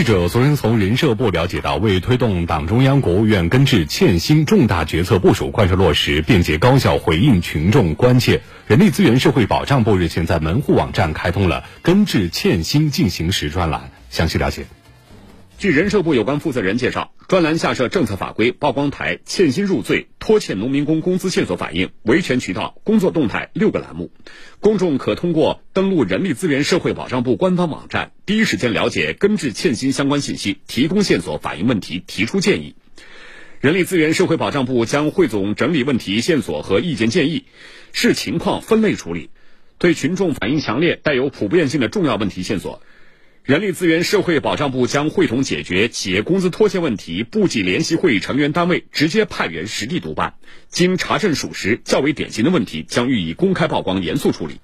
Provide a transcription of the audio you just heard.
记者昨天从人社部了解到，为推动党中央、国务院根治欠薪重大决策部署贯彻落实，便捷高效回应群众关切，人力资源社会保障部日前在门户网站开通了“根治欠薪进行时”专栏。详细了解。据人社部有关负责人介绍，专栏下设政策法规、曝光台、欠薪入罪、拖欠农民工工资线索反映、维权渠道、工作动态六个栏目，公众可通过登录人力资源社会保障部官方网站，第一时间了解根治欠薪相关信息，提供线索、反映问题、提出建议。人力资源社会保障部将汇总整理问题线索和意见建议，视情况分类处理，对群众反映强烈、带有普遍性的重要问题线索。人力资源社会保障部将会同解决企业工资拖欠问题，部际联席会议成员单位直接派员实地督办。经查证属实、较为典型的问题，将予以公开曝光、严肃处理。